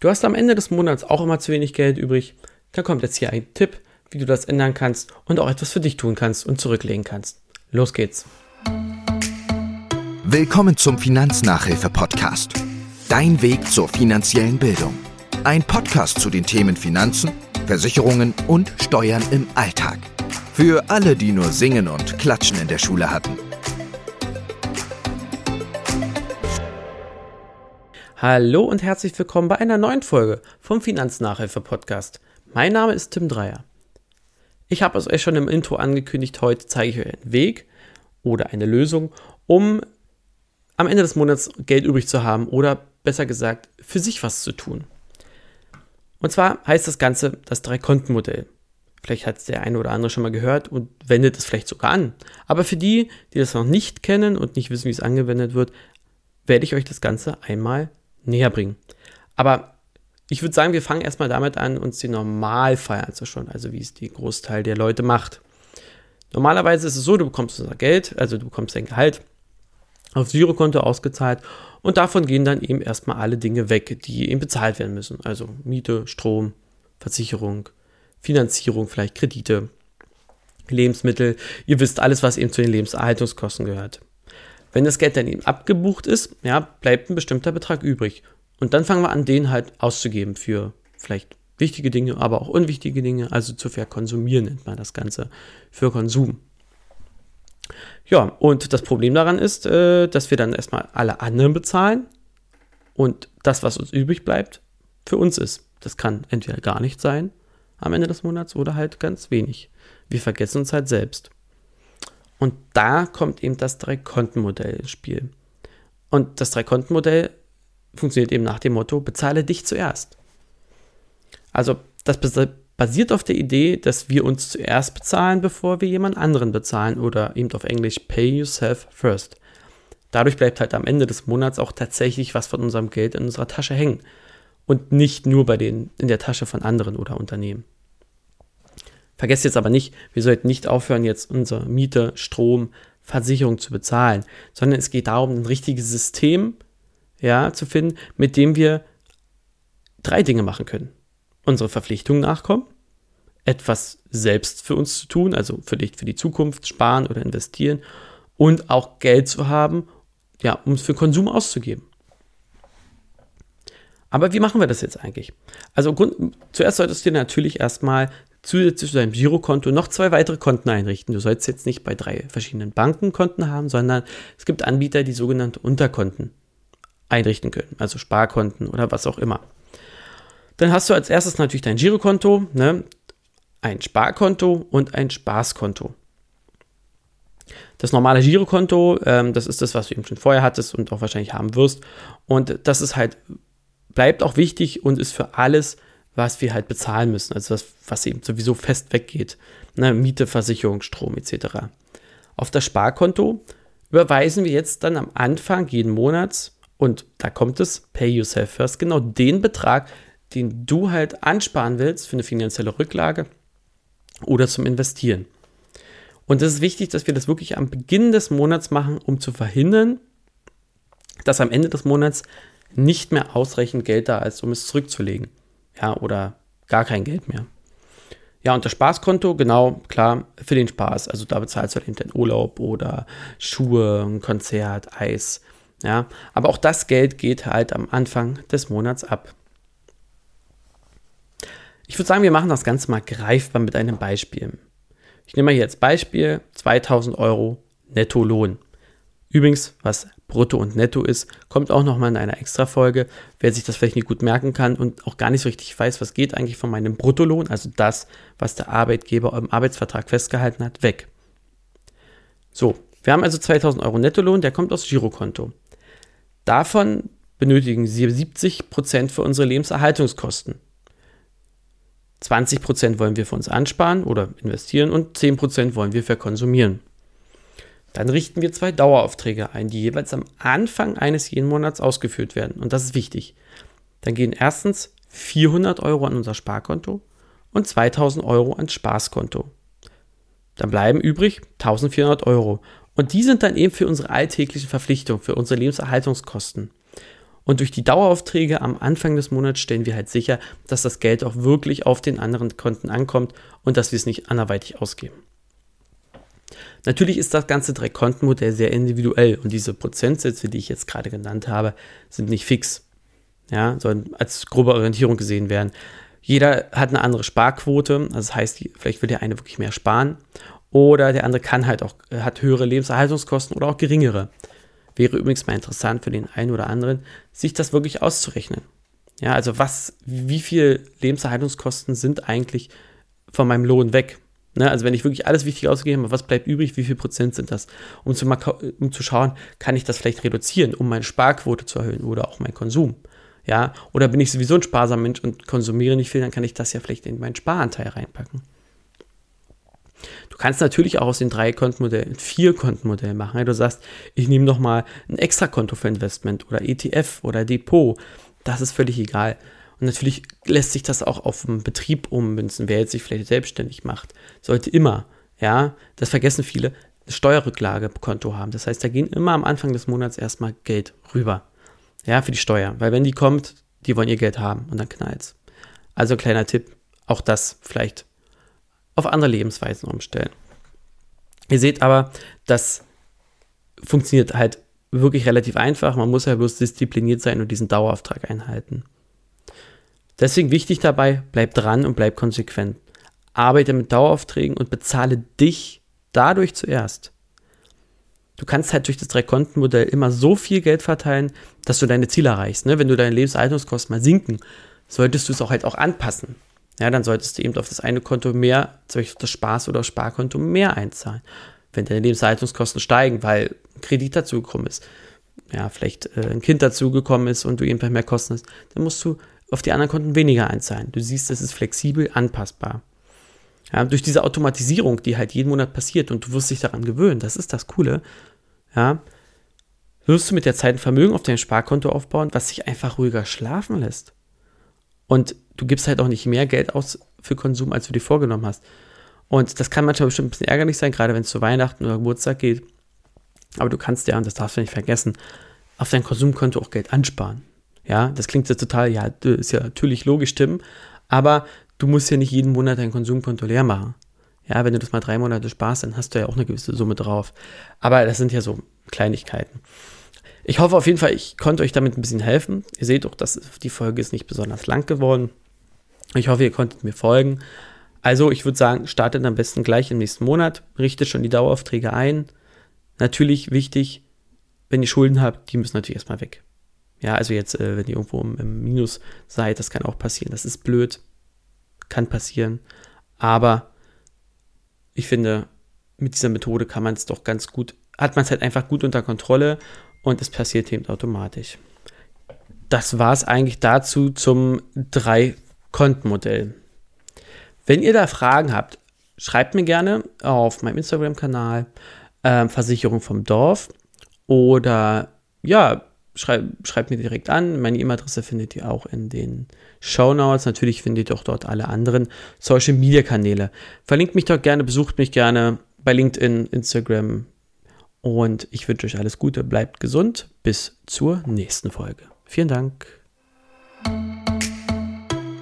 Du hast am Ende des Monats auch immer zu wenig Geld übrig. Dann kommt jetzt hier ein Tipp, wie du das ändern kannst und auch etwas für dich tun kannst und zurücklegen kannst. Los geht's. Willkommen zum Finanznachhilfe-Podcast. Dein Weg zur finanziellen Bildung. Ein Podcast zu den Themen Finanzen, Versicherungen und Steuern im Alltag. Für alle, die nur Singen und Klatschen in der Schule hatten. Hallo und herzlich willkommen bei einer neuen Folge vom Finanznachhilfe-Podcast. Mein Name ist Tim Dreier. Ich habe es euch schon im Intro angekündigt, heute zeige ich euch einen Weg oder eine Lösung, um am Ende des Monats Geld übrig zu haben oder besser gesagt für sich was zu tun. Und zwar heißt das Ganze das Drei-Konten-Modell. Vielleicht hat es der eine oder andere schon mal gehört und wendet es vielleicht sogar an. Aber für die, die das noch nicht kennen und nicht wissen, wie es angewendet wird, werde ich euch das Ganze einmal näher bringen. Aber ich würde sagen, wir fangen erstmal damit an, uns den Normalfall anzuschauen, also wie es die Großteil der Leute macht. Normalerweise ist es so, du bekommst unser Geld, also du bekommst dein Gehalt aufs Girokonto ausgezahlt und davon gehen dann eben erstmal alle Dinge weg, die eben bezahlt werden müssen. Also Miete, Strom, Versicherung, Finanzierung, vielleicht Kredite, Lebensmittel. Ihr wisst alles, was eben zu den Lebenserhaltungskosten gehört. Wenn das Geld dann eben abgebucht ist, ja, bleibt ein bestimmter Betrag übrig. Und dann fangen wir an, den halt auszugeben für vielleicht wichtige Dinge, aber auch unwichtige Dinge, also zu verkonsumieren nennt man das Ganze, für Konsum. Ja, und das Problem daran ist, äh, dass wir dann erstmal alle anderen bezahlen und das, was uns übrig bleibt, für uns ist. Das kann entweder gar nicht sein am Ende des Monats oder halt ganz wenig. Wir vergessen uns halt selbst. Und da kommt eben das Drei-Konten-Modell ins Spiel. Und das Drei-Konten-Modell funktioniert eben nach dem Motto, bezahle dich zuerst. Also das basiert auf der Idee, dass wir uns zuerst bezahlen, bevor wir jemand anderen bezahlen oder eben auf Englisch Pay Yourself First. Dadurch bleibt halt am Ende des Monats auch tatsächlich was von unserem Geld in unserer Tasche hängen und nicht nur bei den in der Tasche von anderen oder Unternehmen. Vergesst jetzt aber nicht, wir sollten nicht aufhören, jetzt unsere Miete, Strom, Versicherung zu bezahlen, sondern es geht darum, ein richtiges System ja, zu finden, mit dem wir drei Dinge machen können. Unsere Verpflichtungen nachkommen, etwas selbst für uns zu tun, also vielleicht für die Zukunft sparen oder investieren und auch Geld zu haben, ja, um es für Konsum auszugeben. Aber wie machen wir das jetzt eigentlich? Also Grund, zuerst solltest du dir natürlich erstmal zusätzlich zu deinem Girokonto noch zwei weitere Konten einrichten. Du sollst jetzt nicht bei drei verschiedenen Banken Konten haben, sondern es gibt Anbieter, die sogenannte Unterkonten einrichten können, also Sparkonten oder was auch immer. Dann hast du als erstes natürlich dein Girokonto, ne, ein Sparkonto und ein Spaßkonto. Das normale Girokonto, ähm, das ist das, was du eben schon vorher hattest und auch wahrscheinlich haben wirst. Und das ist halt, bleibt auch wichtig und ist für alles was wir halt bezahlen müssen, also was, was eben sowieso fest weggeht. Ne, Miete, Versicherung, Strom etc. Auf das Sparkonto überweisen wir jetzt dann am Anfang jeden Monats und da kommt es, Pay Yourself First, genau den Betrag, den du halt ansparen willst für eine finanzielle Rücklage oder zum Investieren. Und es ist wichtig, dass wir das wirklich am Beginn des Monats machen, um zu verhindern, dass am Ende des Monats nicht mehr ausreichend Geld da ist, um es zurückzulegen ja, oder gar kein Geld mehr. Ja, und das Spaßkonto, genau, klar, für den Spaß. Also da bezahlst du halt eben den Urlaub oder Schuhe, ein Konzert, Eis. Ja, aber auch das Geld geht halt am Anfang des Monats ab. Ich würde sagen, wir machen das Ganze mal greifbar mit einem Beispiel. Ich nehme mal hier als Beispiel 2000 Euro Nettolohn. Übrigens, was Brutto und Netto ist, kommt auch nochmal in einer Extra-Folge. Wer sich das vielleicht nicht gut merken kann und auch gar nicht so richtig weiß, was geht eigentlich von meinem Bruttolohn, also das, was der Arbeitgeber im Arbeitsvertrag festgehalten hat, weg. So, wir haben also 2000 Euro Nettolohn, der kommt aus Girokonto. Davon benötigen Sie 70% für unsere Lebenserhaltungskosten. 20% wollen wir für uns ansparen oder investieren und 10% wollen wir verkonsumieren. Dann richten wir zwei Daueraufträge ein, die jeweils am Anfang eines jeden Monats ausgeführt werden. Und das ist wichtig. Dann gehen erstens 400 Euro an unser Sparkonto und 2000 Euro ans Spaßkonto. Dann bleiben übrig 1400 Euro. Und die sind dann eben für unsere alltäglichen Verpflichtungen, für unsere Lebenserhaltungskosten. Und durch die Daueraufträge am Anfang des Monats stellen wir halt sicher, dass das Geld auch wirklich auf den anderen Konten ankommt und dass wir es nicht anderweitig ausgeben. Natürlich ist das ganze Drei-Konten-Modell sehr individuell und diese Prozentsätze, die ich jetzt gerade genannt habe, sind nicht fix. Ja, sollen als grobe Orientierung gesehen werden. Jeder hat eine andere Sparquote, das heißt, vielleicht will der eine wirklich mehr sparen oder der andere kann halt auch, hat höhere Lebenserhaltungskosten oder auch geringere. Wäre übrigens mal interessant für den einen oder anderen, sich das wirklich auszurechnen. Ja, also was, wie viel Lebenserhaltungskosten sind eigentlich von meinem Lohn weg? Ne, also wenn ich wirklich alles wichtig ausgegeben habe, was bleibt übrig, wie viel Prozent sind das? Um zu, um zu schauen, kann ich das vielleicht reduzieren, um meine Sparquote zu erhöhen oder auch meinen Konsum? Ja, oder bin ich sowieso ein sparsamer Mensch und konsumiere nicht viel, dann kann ich das ja vielleicht in meinen Sparanteil reinpacken. Du kannst natürlich auch aus den drei Kontenmodell ein vier Kontenmodell machen. Du sagst, ich nehme noch mal ein extra Konto für Investment oder ETF oder Depot. Das ist völlig egal. Und natürlich lässt sich das auch auf den Betrieb ummünzen, wer jetzt sich vielleicht selbstständig macht. Sollte immer, ja, das vergessen viele, ein Steuerrücklagekonto haben. Das heißt, da gehen immer am Anfang des Monats erstmal Geld rüber. Ja, für die Steuer. Weil wenn die kommt, die wollen ihr Geld haben und dann knallt's. Also kleiner Tipp, auch das vielleicht auf andere Lebensweisen umstellen. Ihr seht aber, das funktioniert halt wirklich relativ einfach. Man muss ja bloß diszipliniert sein und diesen Dauerauftrag einhalten. Deswegen wichtig dabei, bleib dran und bleib konsequent. Arbeite mit Daueraufträgen und bezahle dich dadurch zuerst. Du kannst halt durch das Drei-Konten-Modell immer so viel Geld verteilen, dass du deine Ziele erreichst. Ne? Wenn du deine Lebenserhaltungskosten mal sinken, solltest du es auch halt auch anpassen. Ja, dann solltest du eben auf das eine Konto mehr, zum Beispiel das Spaß- oder Sparkonto mehr einzahlen. Wenn deine Lebenshaltungskosten steigen, weil ein Kredit dazugekommen ist, ja, vielleicht äh, ein Kind dazugekommen ist und du eben mehr Kosten hast, dann musst du auf die anderen Konten weniger einzahlen. Du siehst, es ist flexibel anpassbar. Ja, durch diese Automatisierung, die halt jeden Monat passiert und du wirst dich daran gewöhnen, das ist das Coole, ja, wirst du mit der Zeit ein Vermögen auf dein Sparkonto aufbauen, was sich einfach ruhiger schlafen lässt. Und du gibst halt auch nicht mehr Geld aus für Konsum, als du dir vorgenommen hast. Und das kann manchmal bestimmt ein bisschen ärgerlich sein, gerade wenn es zu Weihnachten oder Geburtstag geht. Aber du kannst ja, und das darfst du nicht vergessen, auf dein Konsumkonto auch Geld ansparen. Ja, das klingt jetzt total, ja, ist ja natürlich logisch, Tim, aber du musst ja nicht jeden Monat dein Konsumkonto leer machen. Ja, wenn du das mal drei Monate sparst, dann hast du ja auch eine gewisse Summe drauf. Aber das sind ja so Kleinigkeiten. Ich hoffe auf jeden Fall, ich konnte euch damit ein bisschen helfen. Ihr seht auch, dass die Folge ist nicht besonders lang geworden. Ich hoffe, ihr konntet mir folgen. Also, ich würde sagen, startet am besten gleich im nächsten Monat, richtet schon die Daueraufträge ein. Natürlich wichtig, wenn ihr Schulden habt, die müssen natürlich erstmal weg. Ja, also jetzt, äh, wenn ihr irgendwo im, im Minus seid, das kann auch passieren. Das ist blöd, kann passieren. Aber ich finde, mit dieser Methode kann man es doch ganz gut, hat man es halt einfach gut unter Kontrolle und es passiert eben automatisch. Das war es eigentlich dazu zum Drei-Konten-Modell. Wenn ihr da Fragen habt, schreibt mir gerne auf meinem Instagram-Kanal äh, Versicherung vom Dorf oder ja, schreibt schreib mir direkt an. Meine E-Mail-Adresse findet ihr auch in den Show Notes. Natürlich findet ihr auch dort alle anderen Social-Media-Kanäle. Verlinkt mich dort gerne, besucht mich gerne bei LinkedIn, Instagram, und ich wünsche euch alles Gute, bleibt gesund. Bis zur nächsten Folge. Vielen Dank.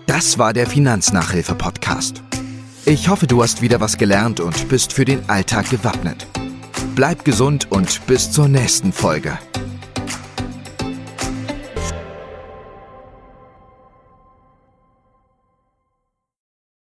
Das war der Finanznachhilfe-Podcast. Ich hoffe, du hast wieder was gelernt und bist für den Alltag gewappnet. Bleib gesund und bis zur nächsten Folge.